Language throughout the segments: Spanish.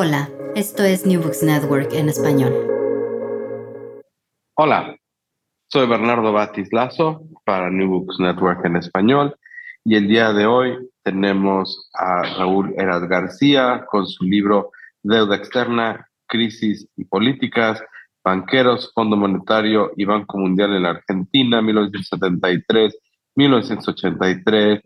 Hola, esto es New Books Network en español. Hola, soy Bernardo Batis Lazo para New Books Network en español y el día de hoy tenemos a Raúl Eras García con su libro Deuda Externa, Crisis y Políticas, Banqueros, Fondo Monetario y Banco Mundial en la Argentina, 1973-1983,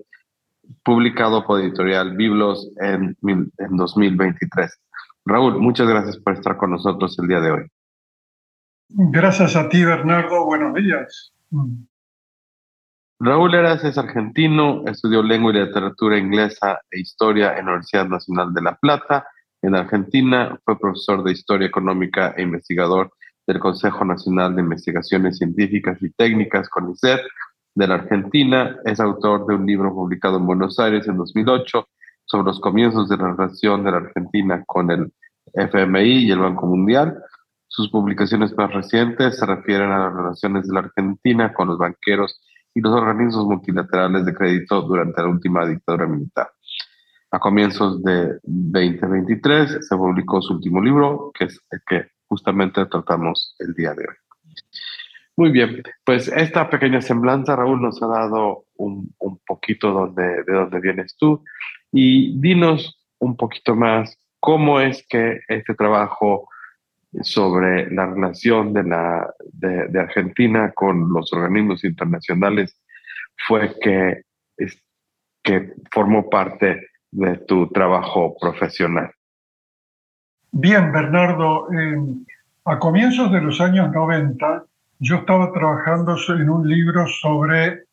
publicado por Editorial Biblos en, en 2023. Raúl, muchas gracias por estar con nosotros el día de hoy. Gracias a ti, Bernardo. Buenos días. Raúl Eras es argentino, estudió lengua y literatura inglesa e historia en la Universidad Nacional de La Plata. En Argentina fue profesor de historia económica e investigador del Consejo Nacional de Investigaciones Científicas y Técnicas, CONICET, de la Argentina. Es autor de un libro publicado en Buenos Aires en 2008 sobre los comienzos de la relación de la Argentina con el FMI y el Banco Mundial. Sus publicaciones más recientes se refieren a las relaciones de la Argentina con los banqueros y los organismos multilaterales de crédito durante la última dictadura militar. A comienzos de 2023 se publicó su último libro, que es el que justamente tratamos el día de hoy. Muy bien, pues esta pequeña semblanza, Raúl, nos ha dado un, un poquito donde, de dónde vienes tú y dinos un poquito más cómo es que este trabajo sobre la relación de, la, de, Argentina con los organismos internacionales fue que, que formó parte de tu trabajo profesional. Bien, Bernardo, a comienzos de los años 90 yo estaba trabajando en un libro sobre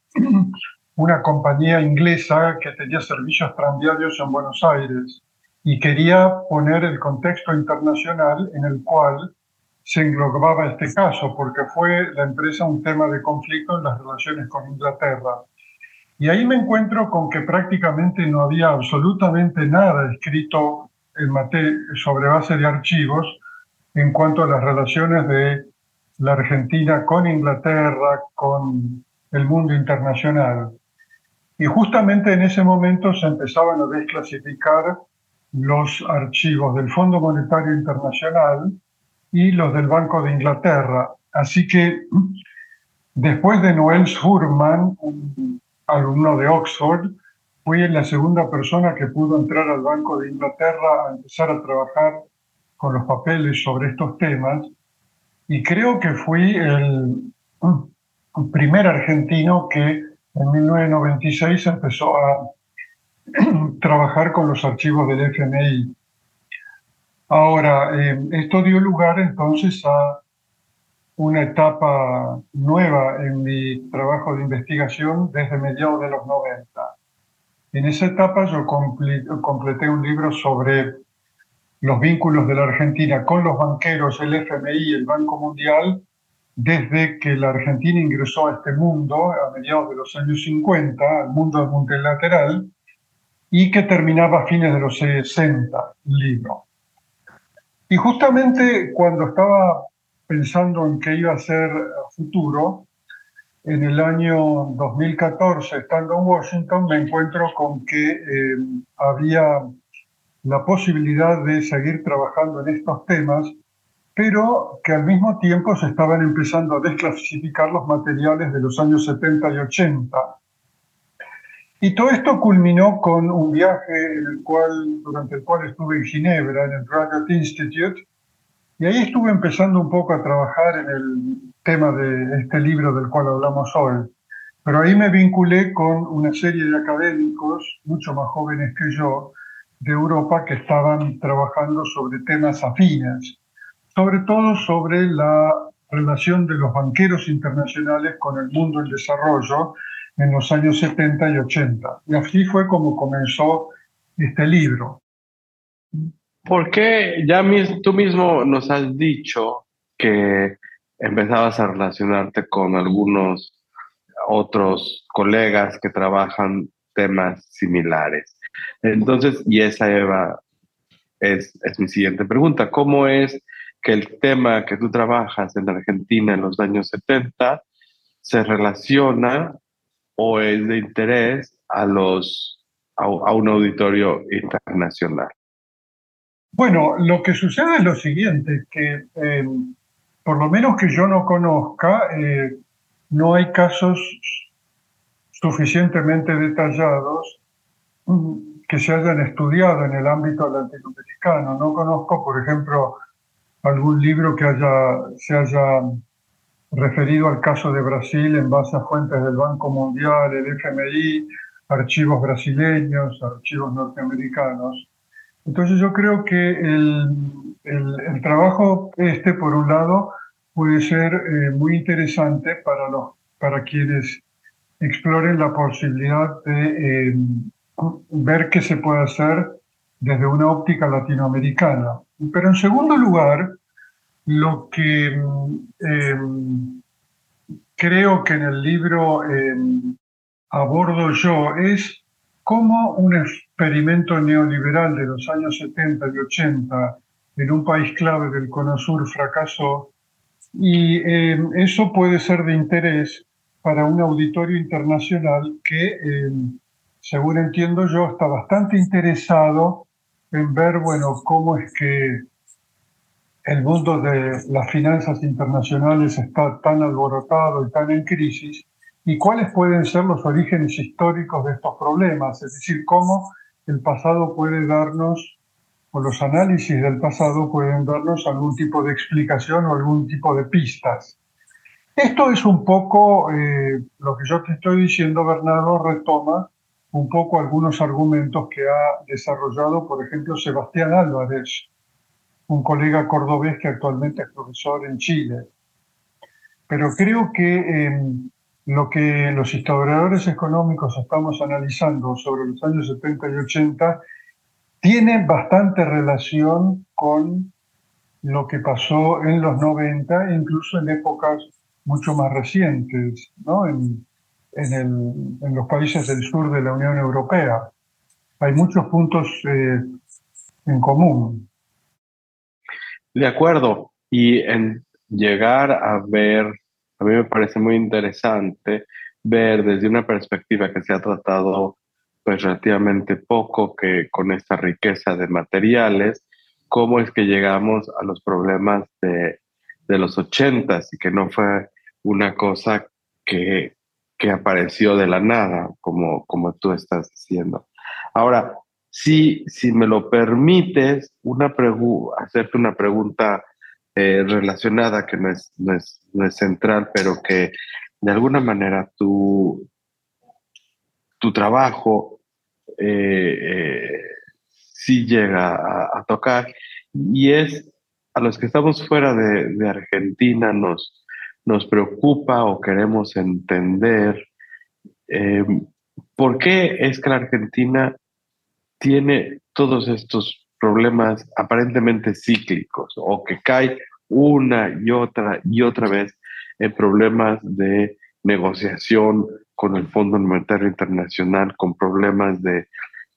una compañía inglesa que tenía servicios tranviarios en Buenos Aires y quería poner el contexto internacional en el cual se englobaba este caso, porque fue la empresa un tema de conflicto en las relaciones con Inglaterra. Y ahí me encuentro con que prácticamente no había absolutamente nada escrito en sobre base de archivos en cuanto a las relaciones de la Argentina con Inglaterra, con el mundo internacional. Y justamente en ese momento se empezaban a desclasificar los archivos del Fondo Monetario Internacional y los del Banco de Inglaterra. Así que después de Noel Schurman, un alumno de Oxford, fui la segunda persona que pudo entrar al Banco de Inglaterra a empezar a trabajar con los papeles sobre estos temas. Y creo que fui el primer argentino que en 1996 empezó a trabajar con los archivos del FMI. Ahora, eh, esto dio lugar entonces a una etapa nueva en mi trabajo de investigación desde mediados de los 90. En esa etapa yo completé un libro sobre los vínculos de la Argentina con los banqueros, el FMI el Banco Mundial desde que la Argentina ingresó a este mundo a mediados de los años 50, al mundo multilateral, y que terminaba a fines de los 60, el libro. Y justamente cuando estaba pensando en qué iba a ser futuro, en el año 2014, estando en Washington, me encuentro con que eh, había la posibilidad de seguir trabajando en estos temas pero que al mismo tiempo se estaban empezando a desclasificar los materiales de los años 70 y 80. Y todo esto culminó con un viaje el cual, durante el cual estuve en Ginebra, en el Graduate Institute, y ahí estuve empezando un poco a trabajar en el tema de este libro del cual hablamos hoy. Pero ahí me vinculé con una serie de académicos, mucho más jóvenes que yo, de Europa, que estaban trabajando sobre temas afines sobre todo sobre la relación de los banqueros internacionales con el mundo del desarrollo en los años 70 y 80. Y así fue como comenzó este libro. Porque ya tú mismo nos has dicho que empezabas a relacionarte con algunos otros colegas que trabajan temas similares. Entonces, y esa Eva es, es mi siguiente pregunta. ¿Cómo es que el tema que tú trabajas en Argentina en los años 70 se relaciona o es de interés a, los, a, un auditorio internacional? Bueno, lo que sucede es lo siguiente, que eh, por lo menos que yo no conozca, eh, no hay casos suficientemente detallados mm, que se hayan estudiado en el ámbito latinoamericano. No conozco, por ejemplo, algún libro que haya, se haya referido al caso de Brasil en base a fuentes del Banco Mundial, el FMI, archivos brasileños, archivos norteamericanos. Entonces yo creo que el, el, trabajo este, por un lado, puede ser eh, muy interesante para, los, para quienes exploren la posibilidad de eh, ver qué se puede hacer desde una óptica latinoamericana. Pero en segundo lugar, lo que em, creo que en el libro em, abordo yo es cómo un experimento neoliberal de los años 70 y 80 en un país clave del Cono Sur fracasó y em, eso puede ser de interés para un auditorio internacional que, según entiendo yo, está bastante interesado en ver, bueno, cómo es que el mundo de las finanzas internacionales está tan alborotado y tan en crisis, y cuáles pueden ser los orígenes históricos de estos problemas, es decir, cómo el pasado puede darnos, o los análisis del pasado pueden darnos algún tipo de explicación o algún tipo de pistas. Esto es un poco eh, lo que yo te estoy diciendo, Bernardo, retoma un poco algunos argumentos que ha desarrollado, por ejemplo, Sebastián Álvarez, un colega cordobés que actualmente es profesor en Chile. Pero creo que em, lo que los historiadores económicos estamos analizando sobre los años 70 y 80 tiene bastante relación con lo que pasó en los 90, incluso en épocas mucho más recientes, ¿no? En, los países del sur de la Unión Europea. Hay muchos puntos eh, en común. De acuerdo. Y en llegar a ver, a mí me parece muy interesante ver desde una perspectiva que se ha tratado pues relativamente poco que con esta riqueza de materiales, cómo es que llegamos a los problemas de, de los ochentas y que no fue una cosa que, que apareció de la nada, como, como tú estás diciendo. Ahora, si, si me lo permites, una hacerte una pregunta eh, relacionada que no es, no, es, no es, central, pero que de alguna manera tu, tu trabajo eh, eh, sí llega a, tocar y es a los que estamos fuera de, de Argentina nos, nos preocupa o queremos entender por qué es que la Argentina tiene todos estos problemas aparentemente cíclicos o que cae una y otra y otra vez en problemas de negociación con el Fondo Monetario Internacional, con problemas de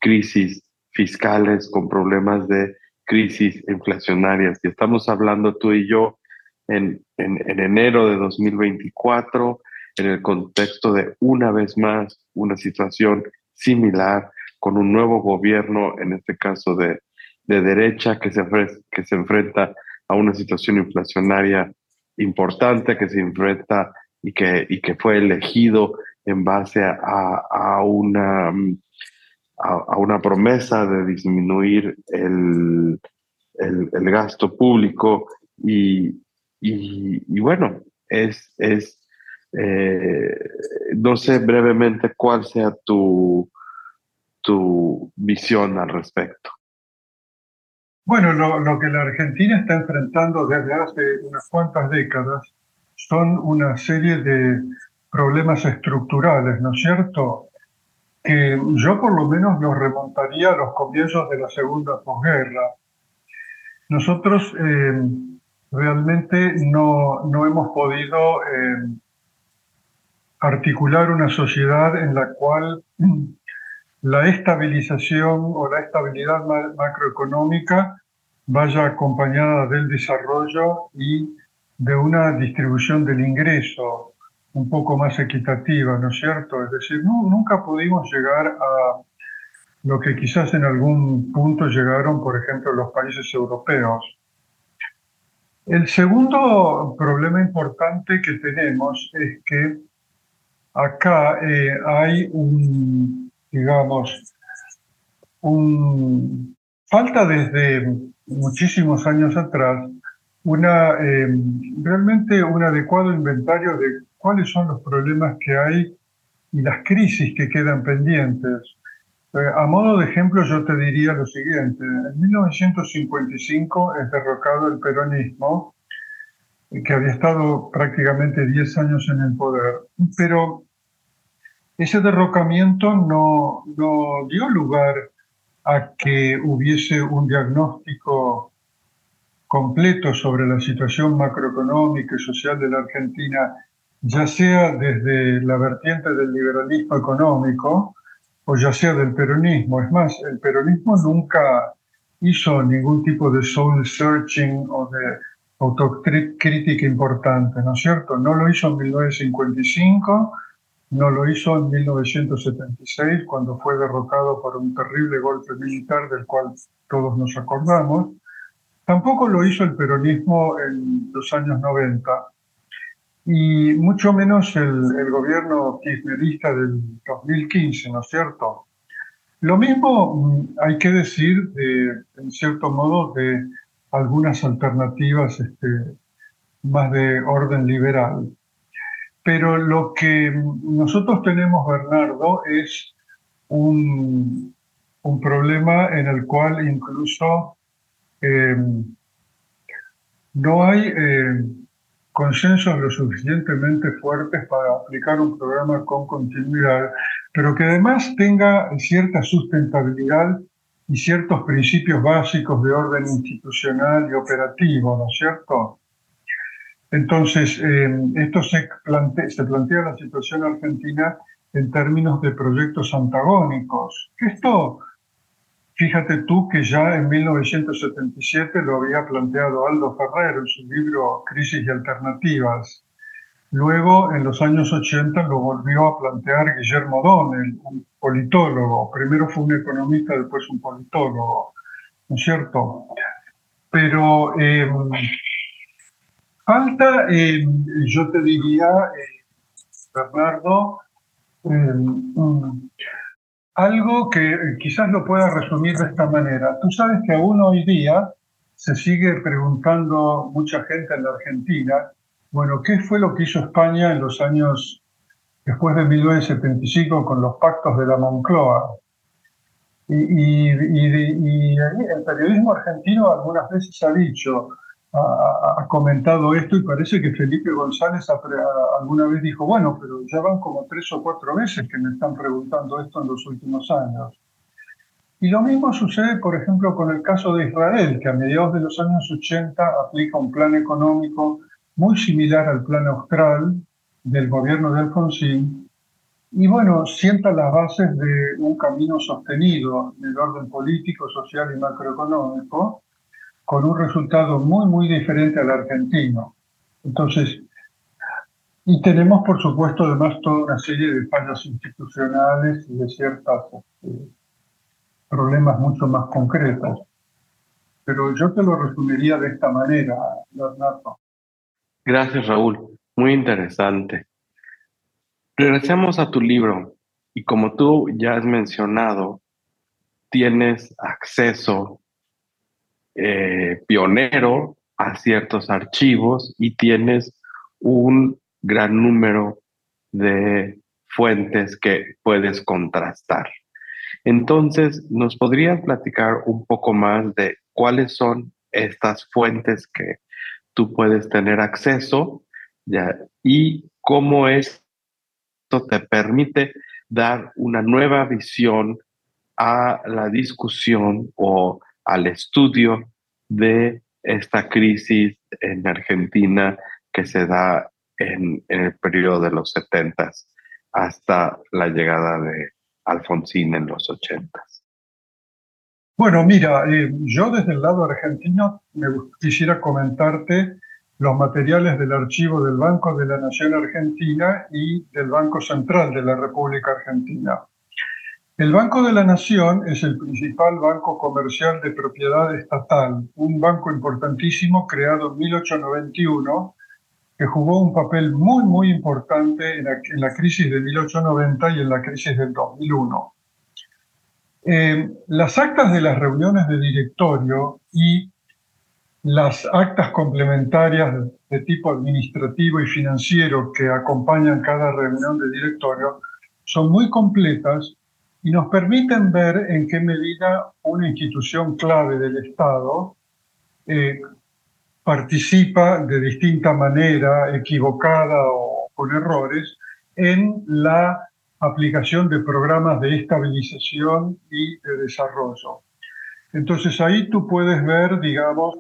crisis fiscales, con problemas de crisis inflacionarias. Y estamos hablando tú y yo en, en, en enero de 2024, en el contexto de una vez más una situación similar con un nuevo gobierno, en este caso de, derecha, que se, que se enfrenta a una situación inflacionaria importante, que se enfrenta y que, y que fue elegido en base a, una, a, una promesa de disminuir el, el, gasto público y, y, bueno, es, es eh, no sé brevemente cuál sea tu, tu visión al respecto. Bueno, lo, que la Argentina está enfrentando desde hace unas cuantas décadas son una serie de problemas estructurales, ¿no es cierto? Que yo por lo menos los remontaría a los comienzos de la segunda posguerra. nosotros eh, realmente no, no, hemos podido eh, articular una sociedad en la cual la estabilización o la estabilidad macroeconómica vaya acompañada del desarrollo y de una distribución del ingreso un poco más equitativa, ¿no es cierto? Es decir, nunca pudimos llegar a lo que quizás en algún punto llegaron, por ejemplo, los países europeos. El segundo problema importante que tenemos es que acá eh, hay un, digamos, un, falta desde muchísimos años atrás una, eh, realmente un adecuado inventario de cuáles son los problemas que hay y las crisis que quedan pendientes. Eh, a modo de ejemplo, yo te diría lo siguiente. En 1955 es derrocado el peronismo, que había estado prácticamente 10 años en el poder, pero ese derrocamiento no, no dio lugar a que hubiese un diagnóstico completo sobre la situación macroeconómica y social de la Argentina, ya sea desde la vertiente del liberalismo económico, o ya sea del peronismo. Es más, el peronismo nunca hizo ningún tipo de soul searching o de autocrítica importante, ¿no es cierto? No lo hizo en 1955, no lo hizo en 1976, cuando fue derrocado por un terrible golpe militar del cual todos nos acordamos. Tampoco lo hizo el peronismo en los años 90 y mucho menos el, gobierno kirchnerista del 2015, ¿no es cierto? Lo mismo mm, hay que decir, de, en cierto modo, de algunas alternativas este, más de orden liberal. Pero lo que nosotros tenemos, Bernardo, es un, un problema en el cual incluso eh, no hay eh, consensos lo suficientemente fuertes para aplicar un programa con continuidad, pero que además tenga cierta sustentabilidad y ciertos principios básicos de orden institucional y operativo, ¿no es cierto? Entonces, eh, esto se plantea, se plantea la situación argentina en términos de proyectos antagónicos. Esto Fíjate tú que ya en 1977 lo había planteado Aldo Ferrer en su libro Crisis y Alternativas. Luego, en los años 80, lo volvió a plantear Guillermo Donnell, un politólogo. Primero fue un economista, después un politólogo, ¿no es cierto? Pero em, falta, em, yo te diría, eh, Bernardo, em, algo que eh, quizás lo pueda resumir de esta manera. Tú sabes que aún hoy día se sigue preguntando mucha gente en la Argentina, bueno, ¿qué fue lo que hizo España en los años después de 1975 con los pactos de la Moncloa? Y, el periodismo argentino algunas veces ha dicho, comentado esto y parece que Felipe González alguna vez dijo, bueno, pero ya van como tres o cuatro veces que me están preguntando esto en los últimos años. Y lo mismo sucede, por ejemplo, con el caso de Israel, que a mediados de los años 80 aplica un plan económico muy similar al plan austral del gobierno de Alfonsín, y bueno, sienta las bases de un camino sostenido en el orden político, social y macroeconómico, con un resultado muy, muy diferente al argentino. Entonces, y tenemos, por supuesto, además toda una serie de fallas institucionales y de ciertos este, problemas mucho más concretos. Pero yo te lo resumiría de esta manera, Bernardo. Gracias, Raúl. Muy interesante. Regresemos a tu libro y como tú ya has mencionado, tienes acceso eh, pionero a ciertos archivos y tienes un gran número de fuentes que puedes contrastar. Entonces, ¿nos podrías platicar un poco más de cuáles son estas fuentes que tú puedes tener acceso ya, y cómo esto te permite dar una nueva visión a la discusión o al estudio de esta crisis en Argentina que se da en, el periodo de los 70 hasta la llegada de Alfonsín en los 80. Bueno, mira, eh, yo desde el lado argentino me quisiera comentarte los materiales del archivo del Banco de la Nación Argentina y del Banco Central de la República Argentina. El Banco de la Nación es el principal banco comercial de propiedad estatal, un banco importantísimo creado en 1891 que jugó un papel muy, muy importante en la, crisis de 1890 y en la crisis del 2001. Eh, las actas de las reuniones de directorio y las actas complementarias de tipo administrativo y financiero que acompañan cada reunión de directorio son muy completas y nos permiten ver en qué medida una institución clave del Estado eh, participa de distinta manera, equivocada o con errores, en la aplicación de programas de estabilización y de desarrollo. Entonces ahí tú puedes ver, digamos,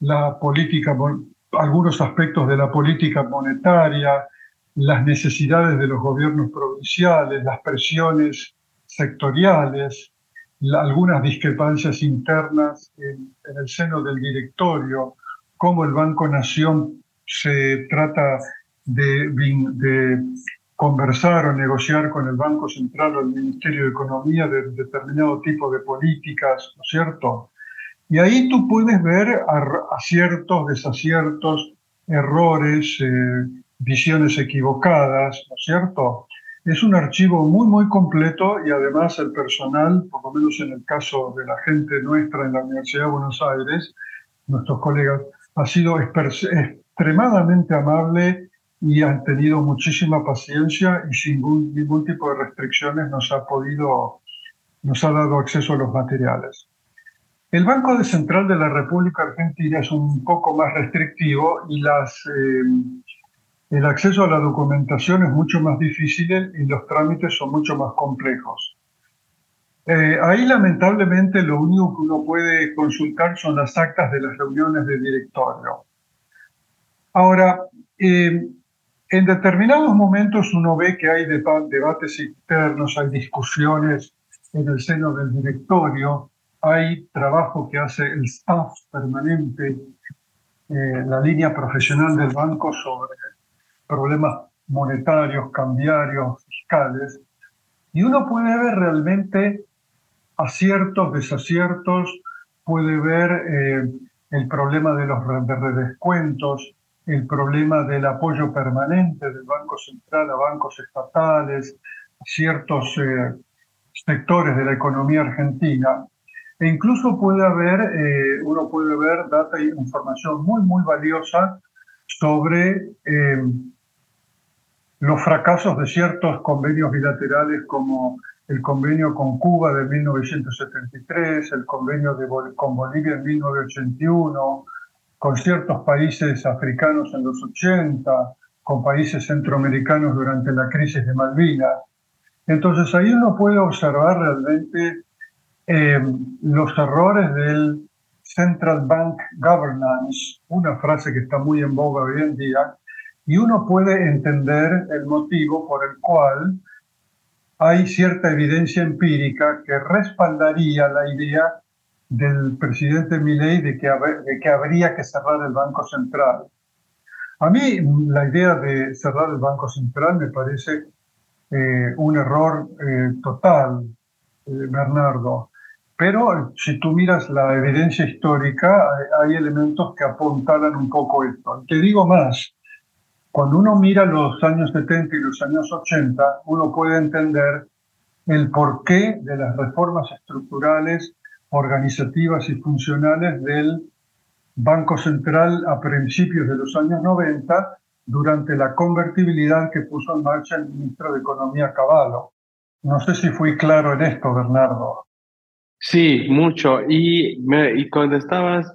la política, algunos aspectos de la política monetaria, las necesidades de los gobiernos provinciales, las presiones sectoriales, algunas discrepancias internas en, el seno del directorio, cómo el Banco Nación se trata de, conversar o negociar con el Banco Central o el Ministerio de Economía de determinado tipo de políticas, ¿no es cierto? Y ahí tú puedes ver aciertos, desaciertos, errores, eh, visiones equivocadas, ¿no es cierto? Es un archivo muy, muy completo y además el personal, por lo menos en el caso de la gente nuestra en la Universidad de Buenos Aires, nuestros colegas, ha sido extremadamente amable y han tenido muchísima paciencia y sin ningún, ningún tipo de restricciones nos ha podido, nos ha dado acceso a los materiales. El Banco Central de la República Argentina es un poco más restrictivo y las, eh, el acceso a la documentación es mucho más difícil y los trámites son mucho más complejos. Eh, ahí lamentablemente lo único que uno puede consultar son las actas de las reuniones de directorio. Ahora, eh, en determinados momentos uno ve que hay debates internos, hay discusiones en el seno del directorio, hay trabajo que hace el staff permanente, eh, la línea profesional del banco sobre problemas monetarios, cambiarios, fiscales, y uno puede ver realmente aciertos, desaciertos, puede ver eh, el problema de los redescuentos, el problema del apoyo permanente del Banco Central a bancos estatales, ciertos eh, sectores de la economía argentina. E incluso puede haber, eh, uno puede ver data e información muy, muy valiosa sobre los fracasos de ciertos convenios bilaterales como el convenio con Cuba de 1973, el convenio de, con Bolivia en 1981, con ciertos países africanos en los 80, con países centroamericanos durante la crisis de Malvinas. Entonces ahí uno puede observar realmente eh, los errores del Central Bank Governance, una frase que está muy en boga hoy en día, y uno puede entender el motivo por el cual hay cierta evidencia empírica que respaldaría la idea del presidente Milei de que, de que habría que cerrar el Banco Central. A mí la idea de cerrar el Banco Central me parece eh, un error eh, total, eh, Bernardo. Pero si tú miras la evidencia histórica, hay, elementos que apuntalan un poco esto. te digo más, cuando uno mira los años 70 y los años 80, uno puede entender el porqué de las reformas estructurales, organizativas y funcionales del Banco Central a principios de los años 90 durante la convertibilidad que puso en marcha el ministro de Economía Caballo. No sé si fui claro en esto, Bernardo. Sí, mucho. Y, y cuando estabas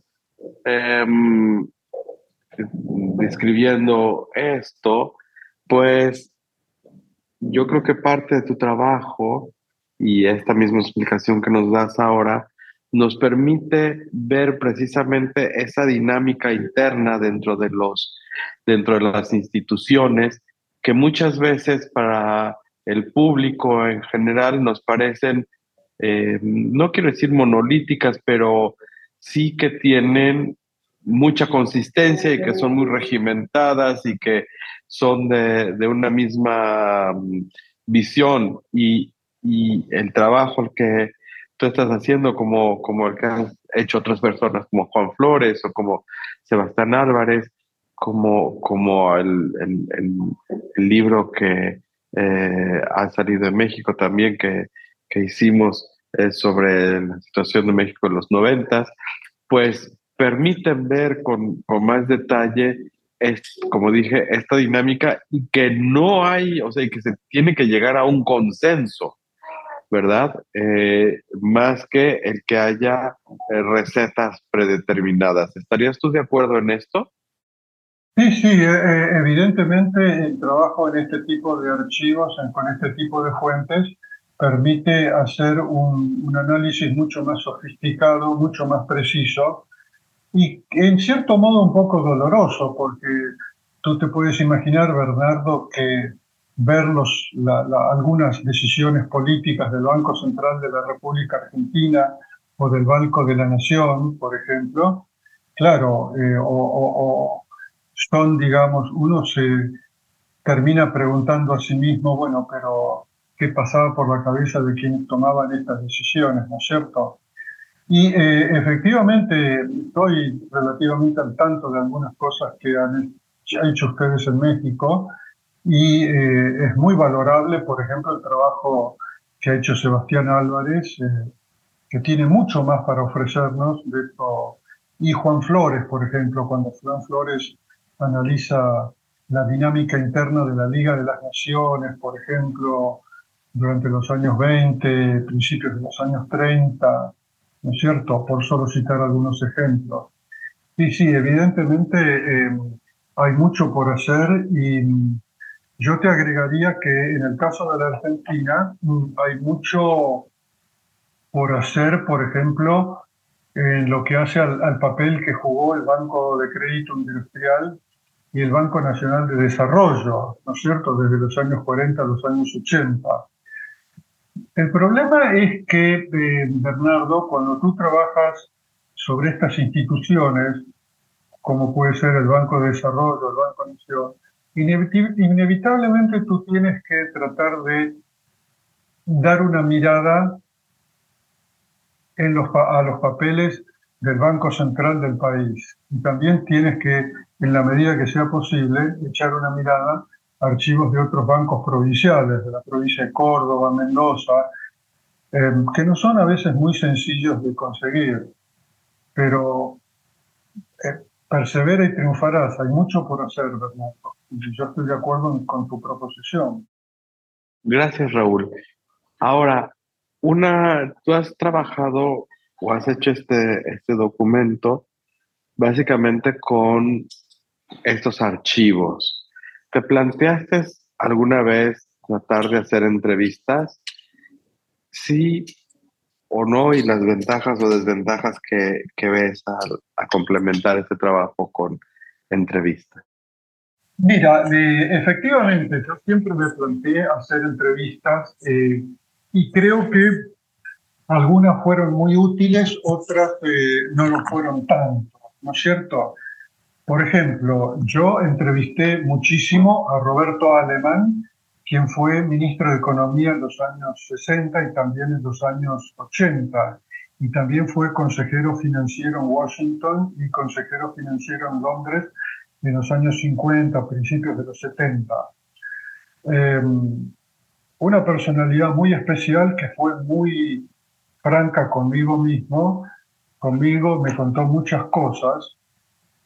em, describiendo esto, pues yo creo que parte de tu trabajo y esta misma explicación que nos das ahora nos permite ver precisamente esa dinámica interna dentro de los dentro de las instituciones que muchas veces para el público en general nos parecen eh, no quiero decir monolíticas pero sí que tienen mucha consistencia y que son muy regimentadas y que son de, de una misma mm, visión y, y el trabajo que tú estás haciendo, como, como el que han hecho otras personas, como Juan Flores o como Sebastián Álvarez, como, como el, el, libro que eh, ha salido de México también, que, que hicimos eh, sobre la situación de México en los noventas, pues permiten ver con, con más detalle, es, como dije, esta dinámica y que no hay, o sea, y que se tiene que llegar a un consenso ¿verdad? Eh, más que el que haya eh, recetas predeterminadas. ¿Estarías tú de acuerdo en esto? Sí, sí, eh, evidentemente el trabajo en este tipo de archivos, con este tipo de fuentes, permite hacer un, un análisis mucho más sofisticado, mucho más preciso y en cierto modo un poco doloroso, porque tú te puedes imaginar, Bernardo, que ver los, algunas decisiones políticas del Banco Central de la República Argentina o del Banco de la Nación, por ejemplo, claro, eh, o, son, digamos, uno se termina preguntando a sí mismo, bueno, pero ¿qué pasaba por la cabeza de quienes tomaban estas decisiones, ¿no es cierto? Y eh, efectivamente estoy relativamente al tanto de algunas cosas que han hecho ustedes en México, y eh, es muy valorable, por ejemplo, el trabajo que ha hecho Sebastián Álvarez, eh, que tiene mucho más para ofrecernos de esto. Y Juan Flores, por ejemplo, cuando Juan Flores analiza la dinámica interna de la Liga de las Naciones, por ejemplo, durante los años 20, principios de los años 30, ¿no es cierto? Por solo citar algunos ejemplos. Y sí, evidentemente eh, hay mucho por hacer y yo te agregaría que en el caso de la Argentina mm, hay mucho por hacer, por ejemplo, en lo que hace al, papel que jugó el Banco de Crédito Industrial y el Banco Nacional de Desarrollo, ¿no es cierto?, desde los años 40 a los años 80. El problema es que, eh, Bernardo, cuando tú trabajas sobre estas instituciones, como puede ser el Banco de Desarrollo, el Banco Nacional, inevitablemente tú tienes que tratar de dar una mirada a los papeles del Banco Central del país. Y también tienes que, en la medida que sea posible, echar una mirada archivos de otros bancos provinciales, de la provincia de Córdoba, Mendoza, eh, que no son a veces muy sencillos de conseguir. Pero eh, persevera y triunfarás. Hay mucho por hacer, Bernardo. Yo estoy de acuerdo con tu proposición. Gracias, Raúl. Ahora, una, tú has trabajado o has hecho este, este documento básicamente con estos archivos. ¿Te planteaste alguna vez tratar de hacer entrevistas? Sí o no, y las ventajas o desventajas que, que ves a, complementar este trabajo con entrevistas. Mira, efectivamente, yo siempre me planteé hacer entrevistas eh, y creo que algunas fueron muy útiles, otras eh, no lo fueron tanto, ¿no es cierto? Por ejemplo, yo entrevisté muchísimo a Roberto Alemán, quien fue ministro de Economía en los años 60 y también en los años 80, y también fue consejero financiero en Washington y consejero financiero en Londres en los años 50, principios de los 70. Eh, una personalidad muy especial que fue muy franca conmigo mismo, conmigo me contó muchas cosas,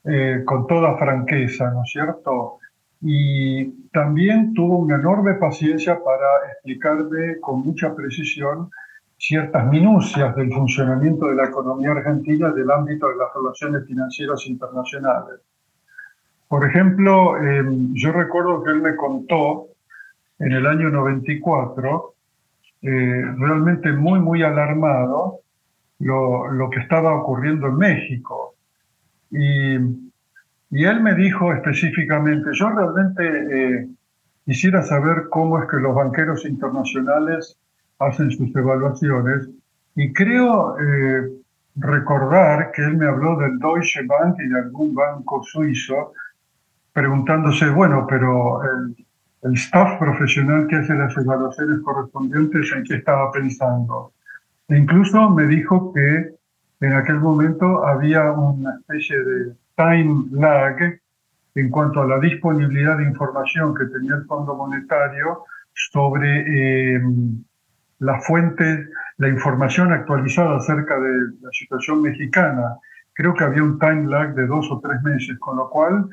eh, con toda franqueza, ¿no es cierto? Y también tuvo una enorme paciencia para explicarme con mucha precisión ciertas minucias del funcionamiento de la economía argentina del ámbito de las relaciones financieras internacionales. Por ejemplo, em, yo recuerdo que él me contó en el año 94, eh, realmente muy, muy alarmado, lo, lo que estaba ocurriendo en México. Y, y, él me dijo específicamente, yo realmente eh, quisiera saber cómo es que los banqueros internacionales hacen sus evaluaciones y creo eh, recordar que él me habló del Deutsche Bank y de algún banco suizo, preguntándose, bueno, pero el, el staff profesional que hace las evaluaciones correspondientes en qué estaba pensando. E incluso me dijo que en aquel momento había una especie de time lag en cuanto a la disponibilidad de información que tenía el Fondo Monetario sobre eh, la fuente, la información actualizada acerca de la situación mexicana. Creo que había un time lag de dos o tres meses, con lo cual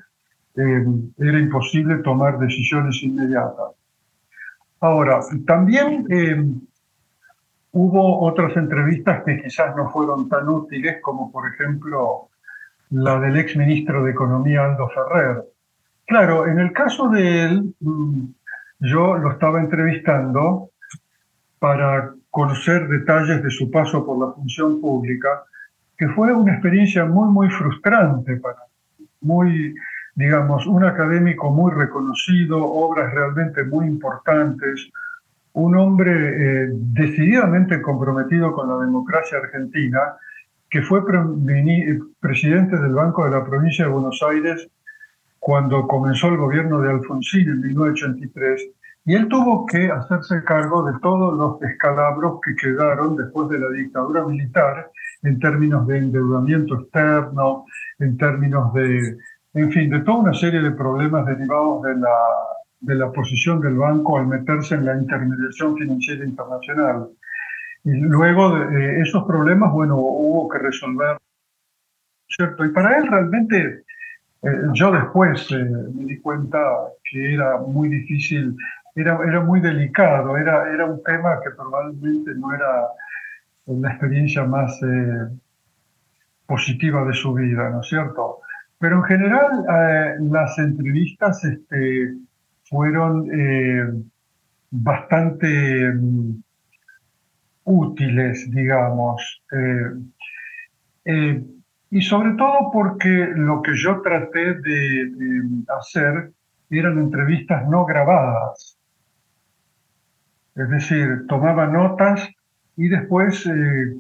eh, era imposible tomar decisiones inmediatas. Ahora, también eh, hubo otras entrevistas que quizás no fueron tan útiles, como por ejemplo la del ex ministro de Economía Aldo Ferrer. Claro, en el caso de él, mm, yo lo estaba entrevistando para conocer detalles de su paso por la función pública, que fue una experiencia muy, muy frustrante para mí, muy digamos, un académico muy reconocido, obras realmente muy importantes, un hombre eh, decididamente comprometido con la democracia argentina, que fue presidente del Banco de la Provincia de Buenos Aires cuando comenzó el gobierno de Alfonsín en 1983, y él tuvo que hacerse cargo de todos los descalabros que quedaron después de la dictadura militar en términos de endeudamiento externo, en términos de en fin, de toda una serie de problemas derivados de la, de la posición del banco al meterse en la intermediación financiera internacional. Y luego de esos problemas, bueno, hubo que resolver, ¿cierto? Y para él realmente, eh, yo después eh, me di cuenta que era muy difícil, era, era muy delicado, era, era un tema que probablemente no era la experiencia más eh, positiva de su vida, ¿no es cierto? Pero en general eh, las entrevistas este, fueron eh, bastante mm, útiles, digamos. Eh, y sobre todo porque lo que yo traté de, hacer eran entrevistas no grabadas. Es decir, tomaba notas y después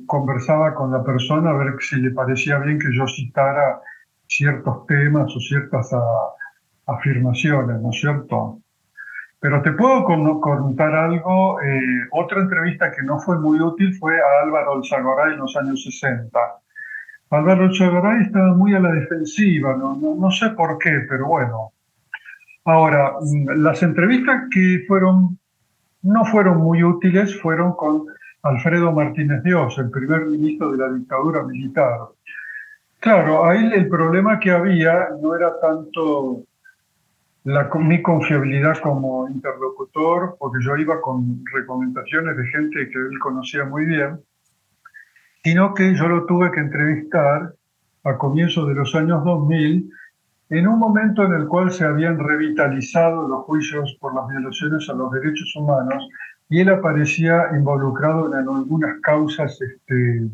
conversaba con la persona a ver si le parecía bien que yo citara ciertos temas o ciertas afirmaciones, ¿no es cierto? Pero te puedo contar algo. Eh, otra entrevista que no fue muy útil fue a Álvaro Alzagoray en los años 60. Álvaro Alzagoray estaba muy a la defensiva, no, no, sé por qué, pero bueno. Ahora, mm, las entrevistas que fueron, no fueron muy útiles fueron con Alfredo Martínez Dios, el primer ministro de la dictadura militar. Claro, ahí el problema que había no era tanto la, mi confiabilidad como interlocutor, porque yo iba con recomendaciones de gente que él conocía muy bien, sino que yo lo tuve que entrevistar a comienzos de los años 2000, en un momento en el cual se habían revitalizado los juicios por las violaciones a los derechos humanos y él aparecía involucrado en algunas causas este,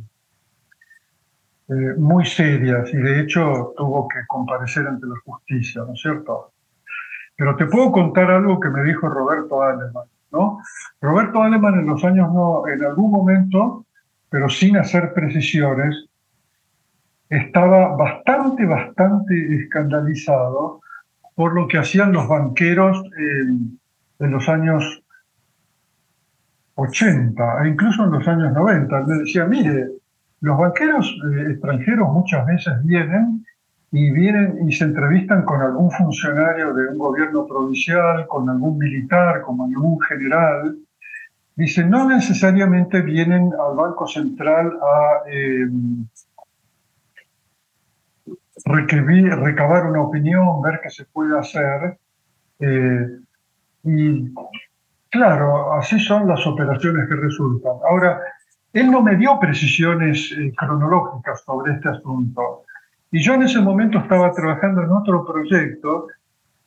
eh, muy serias y de hecho tuvo que comparecer ante la justicia, ¿no es cierto? Pero te puedo contar algo que me dijo Roberto Aleman, ¿no? Roberto Aleman en los años, no, en algún momento, pero sin hacer precisiones, estaba bastante, bastante escandalizado por lo que hacían los banqueros en, los años 80 e incluso en los años 90. Me decía, mire, los banqueros eh, extranjeros muchas veces vienen y vienen y se entrevistan con algún funcionario de un gobierno provincial, con algún militar, con algún general. Dicen, no necesariamente vienen al Banco Central a eh, recabar una opinión, ver qué se puede hacer. Eh, y claro, así son las operaciones que resultan. Ahora, él no me dio precisiones eh, cronológicas sobre este asunto. Y yo en ese momento estaba trabajando en otro proyecto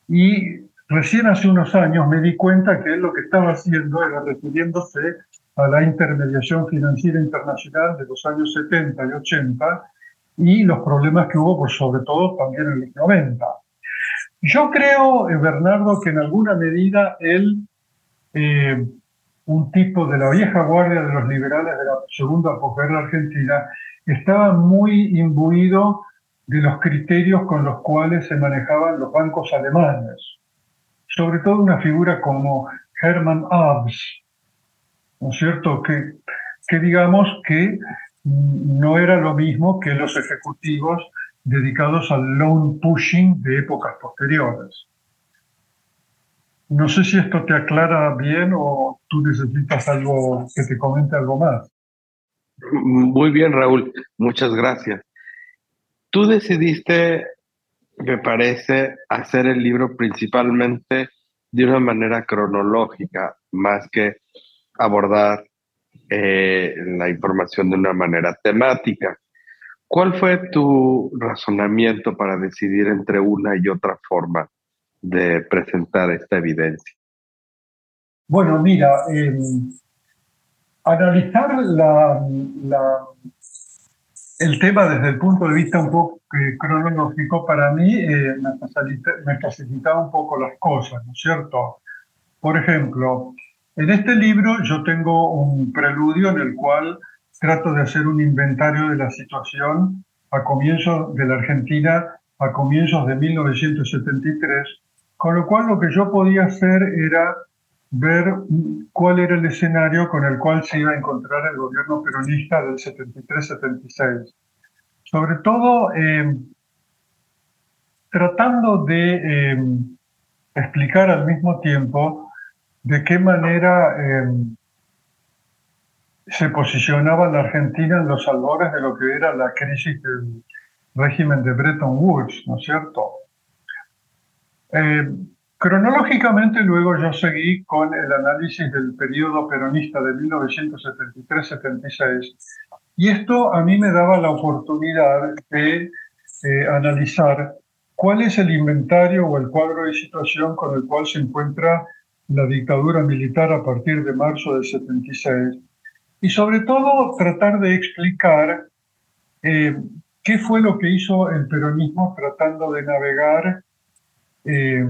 y recién hace unos años me di cuenta que él lo que estaba haciendo era refiriéndose a la intermediación financiera internacional de los años 70 y 80 y los problemas que hubo, por sobre todo también en los 90. Yo creo, eh, Bernardo, que en alguna medida él, eh, un tipo de la vieja guardia de los liberales de la segunda posguerra argentina, estaba muy imbuido de los criterios con los cuales se manejaban los bancos alemanes. Sobre todo una figura como Hermann Abs, ¿no es cierto? Que, que digamos que no era lo mismo que los ejecutivos dedicados al loan pushing de épocas posteriores. No sé si esto te aclara bien o tú necesitas algo que te comente algo más. Muy bien, Raúl. Muchas gracias. Tú decidiste, me parece, hacer el libro principalmente de una manera cronológica, más que abordar eh, la información de una manera temática. ¿Cuál fue tu razonamiento para decidir entre una y otra forma de presentar esta evidencia? Bueno, mira, em, analizar la, el tema desde el punto de vista un poco eh, cronológico para mí eh, me, facilita, me facilitaba un poco las cosas, ¿no es cierto? Por ejemplo, en este libro yo tengo un preludio en el cual trato de hacer un inventario de la situación a comienzos de la Argentina, a comienzos de 1973, con lo cual lo que yo podía hacer era ver cuál era el escenario con el cual se iba a encontrar el gobierno peronista del 73-76. Sobre todo eh, tratando de eh, explicar al mismo tiempo de qué manera eh, se posicionaba la Argentina en los albores de lo que era la crisis del régimen de Bretton Woods, ¿no es cierto? Cronológicamente luego yo seguí con el análisis del periodo peronista de 1973-76 y esto a mí me daba la oportunidad de eh, analizar cuál es el inventario o el cuadro de situación con el cual se encuentra la dictadura militar a partir de marzo del 76 y sobre todo tratar de explicar eh, qué fue lo que hizo el peronismo tratando de navegar eh,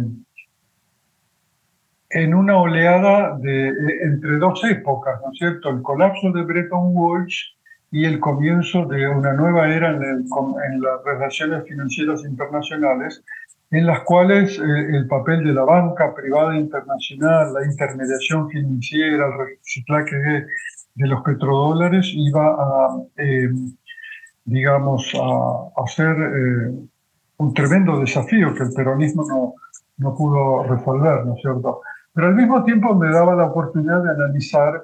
en una oleada de, eh, entre dos épocas, ¿no es cierto? El colapso de Bretton Woods y el comienzo de una nueva era en, en las relaciones financieras internacionales, en las cuales el papel de la banca privada internacional, la intermediación financiera, el reciclaje de los petrodólares iba a, eh, digamos, a, ser eh, un tremendo desafío que el peronismo no, no pudo resolver, ¿no es cierto? Pero al mismo tiempo me daba la oportunidad de analizar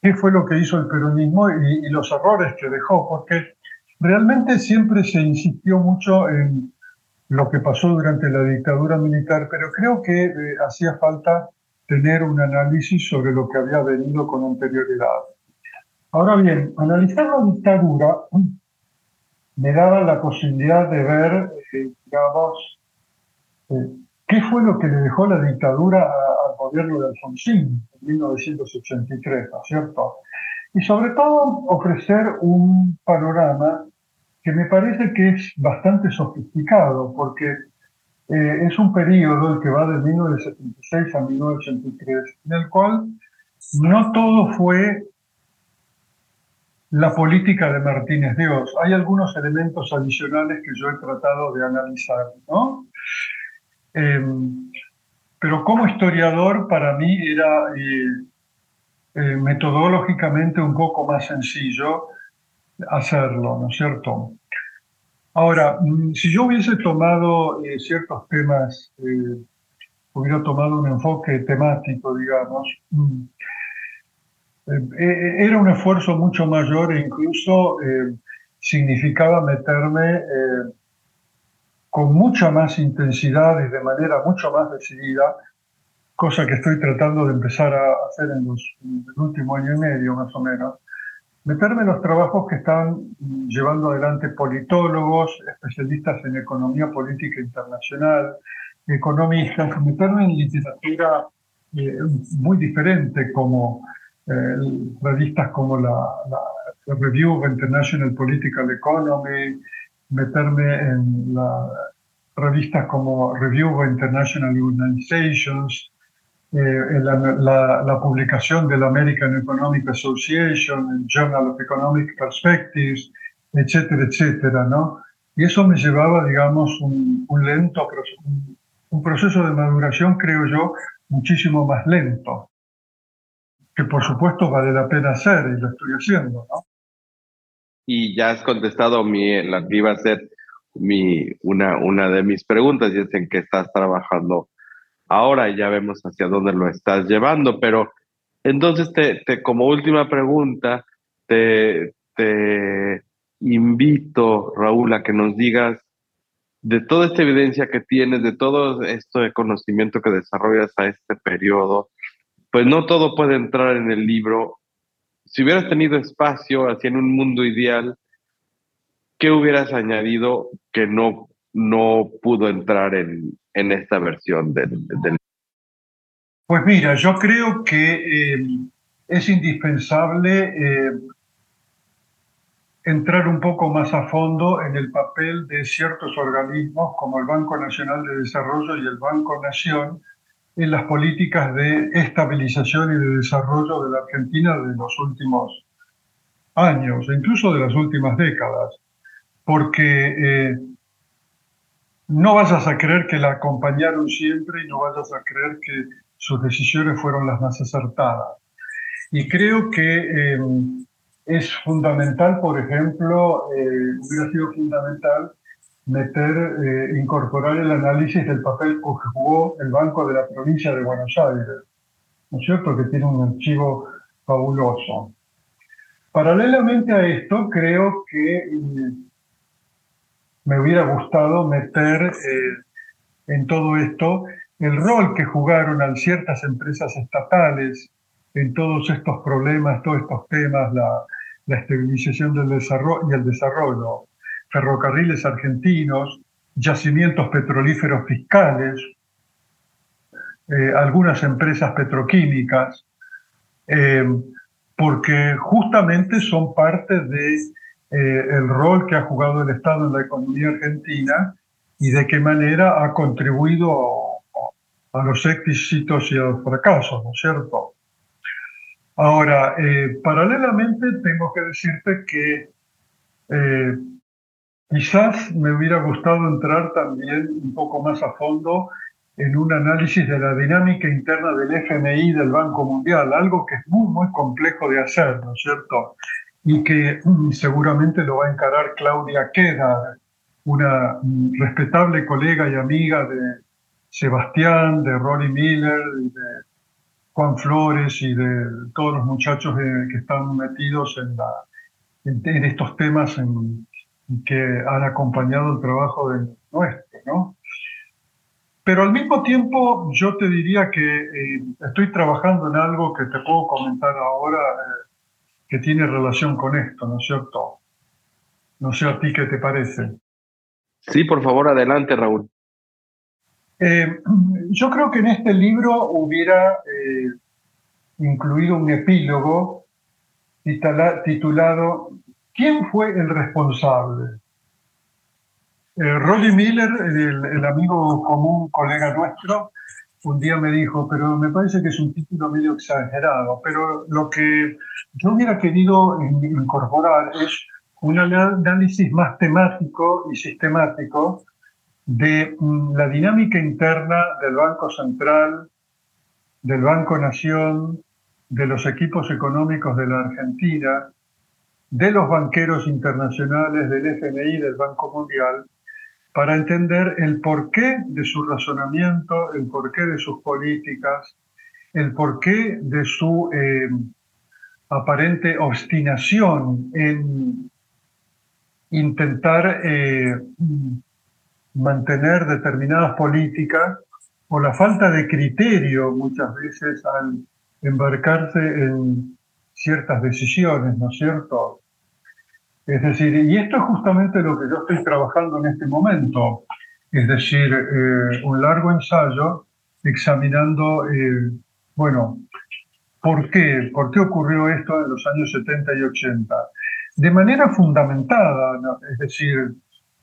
qué fue lo que hizo el peronismo y, los errores que dejó, porque realmente siempre se insistió mucho en lo que pasó durante la dictadura militar, pero creo que eh, hacía falta tener un análisis sobre lo que había venido con anterioridad. Ahora bien, analizar la dictadura me daba la posibilidad de ver, eh, digamos, eh, qué fue lo que le dejó la dictadura al gobierno de Alfonsín en 1983, ¿no es cierto? Y sobre todo ofrecer un panorama que me parece que es bastante sofisticado, porque eh, es un periodo el que va de 1976 a 1983, en el cual no todo fue la política de Martínez Dios. Hay algunos elementos adicionales que yo he tratado de analizar, ¿no? Em, pero como historiador para mí era eh, eh, metodológicamente un poco más sencillo hacerlo, ¿no es cierto? Ahora, mm, si yo hubiese tomado eh, ciertos temas, hubiera tomado un enfoque temático, digamos, mm, eh, eh, era un esfuerzo mucho mayor e incluso eh, significaba meterme con mucha más intensidad y de manera mucho más decidida, cosa que estoy tratando de empezar a hacer en, el último año y medio más o menos, meterme en los trabajos que están llevando adelante politólogos, especialistas en economía política internacional, economistas, meterme en literatura muy diferente como revistas como la, Review of International Political Economy, meterme en la, revistas como Review of International Organizations, eh, la, la, publicación de la American Economic Association, el Journal of Economic Perspectives, etcétera, etcétera, ¿no? Y eso me llevaba, digamos, un, un lento proceso, un proceso de maduración, creo yo, muchísimo más lento, que por supuesto vale la pena hacer y lo estoy haciendo, ¿no? Y ya has contestado mi, la que iba a ser mi, una, una de mis preguntas, y es en qué estás trabajando ahora y ya vemos hacia dónde lo estás llevando, pero entonces te, te como última pregunta, te, te invito, Raúl, a que nos digas de toda esta evidencia que tienes, de todo esto de conocimiento que desarrollas a este periodo, pues no todo puede entrar en el libro. Si hubieras tenido espacio, así en un mundo ideal, ¿qué hubieras añadido que no, no pudo entrar en, en esta versión del, del... Pues mira, yo creo que eh, es indispensable eh, entrar un poco más a fondo en el papel de ciertos organismos como el Banco Nacional de Desarrollo y el Banco Nación en las políticas de estabilización y de desarrollo de la Argentina de los últimos años, incluso de las últimas décadas, porque eh, no vayas a creer que la acompañaron siempre y no vayas a creer que sus decisiones fueron las más acertadas. Y creo que eh, es fundamental, por ejemplo, eh, hubiera sido fundamental meter, eh, incorporar el análisis del papel que jugó el Banco de la Provincia de Buenos Aires, ¿no es cierto? Que tiene un archivo fabuloso. Paralelamente a esto, creo que me hubiera gustado meter eh, en todo esto el rol que jugaron ciertas empresas estatales en todos estos problemas, todos estos temas, la, estabilización del desarrollo y el desarrollo, ferrocarriles argentinos, yacimientos petrolíferos fiscales, eh, algunas empresas petroquímicas, eh, porque justamente son parte de eh, rol que ha jugado el Estado en la economía argentina y de qué manera ha contribuido a, los éxitos y a los fracasos, ¿no es cierto? Ahora, paralelamente tengo que decirte que quizás me hubiera gustado entrar también un poco más a fondo en un análisis de la dinámica interna del FMI del Banco Mundial, algo que es muy, muy complejo de hacer, ¿no es cierto? y que mm, seguramente lo va a encarar Claudia Queda, una mm, respetable colega y amiga de Sebastián, de Rory Miller, de Juan Flores y de todos los muchachos que están metidos en, la, en, estos temas en, que han acompañado el trabajo de nuestro, ¿no? Pero al mismo tiempo yo te diría que eh, estoy trabajando en algo que te puedo comentar ahora, eh, que tiene relación con esto, ¿no es cierto? No sé a ti qué te parece. Sí, por favor, adelante, Raúl. Eh, yo creo que en este libro hubiera incluido un epílogo titulado ¿Quién fue el responsable? Eh, Miller, el, amigo común, colega nuestro, un día me dijo, pero me parece que es un título medio exagerado, pero lo que yo hubiera querido incorporar es un análisis más temático y sistemático de mm, la dinámica interna del Banco Central, del Banco Nación, de los equipos económicos de la Argentina, de los banqueros internacionales, del FMI, del Banco Mundial, para entender el porqué de su razonamiento, el porqué de sus políticas, el porqué de su eh, aparente obstinación en intentar eh, mantener determinadas políticas o la falta de criterio muchas veces al embarcarse en ciertas decisiones, ¿no es cierto? Es decir, y esto es justamente lo que yo estoy trabajando en este momento, es decir, eh, un largo ensayo examinando, eh, bueno, ¿Por qué? ¿Por qué ocurrió esto en los años 70 y 80? De manera fundamentada, es decir,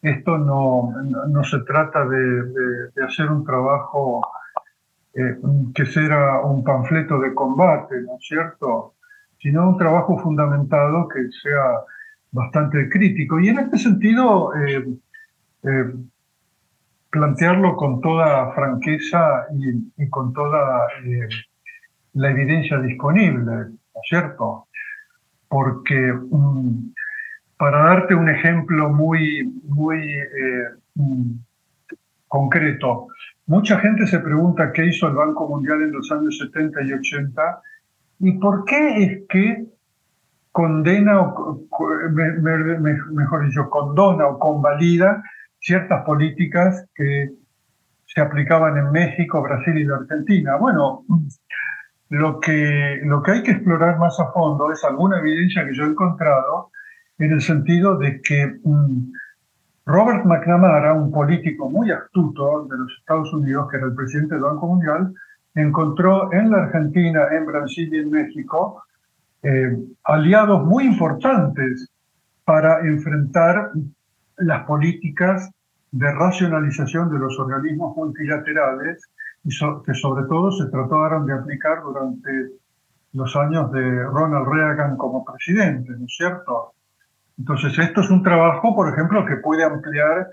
esto no, no se trata de, hacer un trabajo eh, que sea un panfleto de combate, ¿no es cierto? Sino un trabajo fundamentado que sea bastante crítico. Y en este sentido, eh, eh, plantearlo con toda franqueza y, con toda la evidencia disponible, ¿no es cierto? Porque mm, para darte un ejemplo muy, muy eh, mm, concreto, mucha gente se pregunta qué hizo el Banco Mundial en los años 70 y 80 y por qué es que condena, o, mejor dicho, condona o convalida ciertas políticas que se aplicaban en México, Brasil y la Argentina. Bueno, lo que, lo que hay que explorar más a fondo es alguna evidencia que yo he encontrado en el sentido de que mm, Robert McNamara, un político muy astuto de los Estados Unidos, que era el presidente del Banco Mundial, encontró en la Argentina, en Brasil y en México eh, aliados muy importantes para enfrentar las políticas de racionalización de los organismos multilaterales y que sobre todo se trataron de aplicar durante los años de Ronald Reagan como presidente, ¿no es cierto? Entonces, esto es un trabajo, por ejemplo, que puede ampliar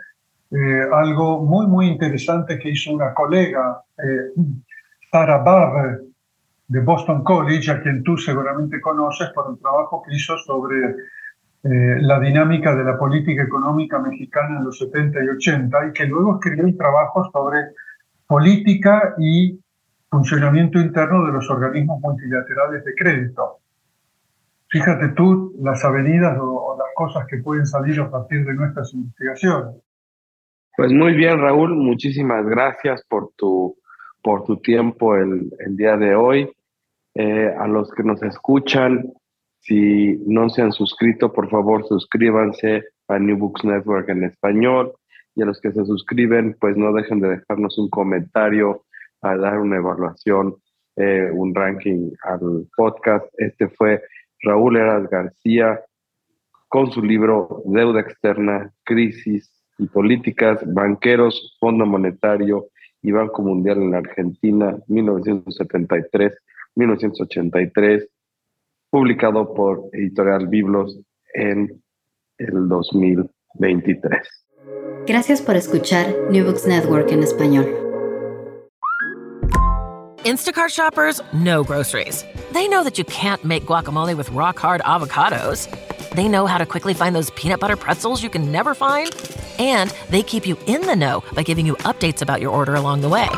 eh, algo muy, muy interesante que hizo una colega, eh, Sarah Barr, de Boston College, a quien tú seguramente conoces por el trabajo que hizo sobre eh, la dinámica de la política económica mexicana en los 70 y 80, y que luego escribió un trabajo sobre política y funcionamiento interno de los organismos multilaterales de crédito. Fíjate tú las avenidas o, las cosas que pueden salir a partir de nuestras investigaciones. Pues muy bien, Raúl, muchísimas gracias por tu, por tu tiempo el, el día de hoy. Eh, a los que nos escuchan, si no se han suscrito, por favor suscríbanse a New Books Network en español y a los que se suscriben, pues no dejen de dejarnos un comentario, a dar una evaluación, eh, un ranking al podcast. Este fue Raúl Eras García con su libro Deuda Externa, Crisis y Políticas, Banqueros, Fondo Monetario y Banco Mundial en la Argentina, 1973-1983, publicado por Editorial Biblos en el 2023. Gracias por escuchar New Books Network en español. Instacart shoppers know groceries. They know that you can't make guacamole with rock hard avocados. They know how to quickly find those peanut butter pretzels you can never find. And they keep you in the know by giving you updates about your order along the way.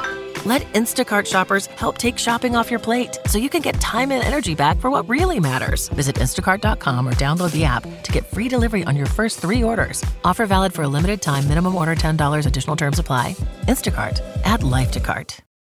Let Instacart shoppers help take shopping off your plate so you can get time and energy back for what really matters. Visit instacart.com or download the app to get free delivery on your first three orders. Offer valid for a limited time, minimum order $10, additional terms apply. Instacart, add life to cart.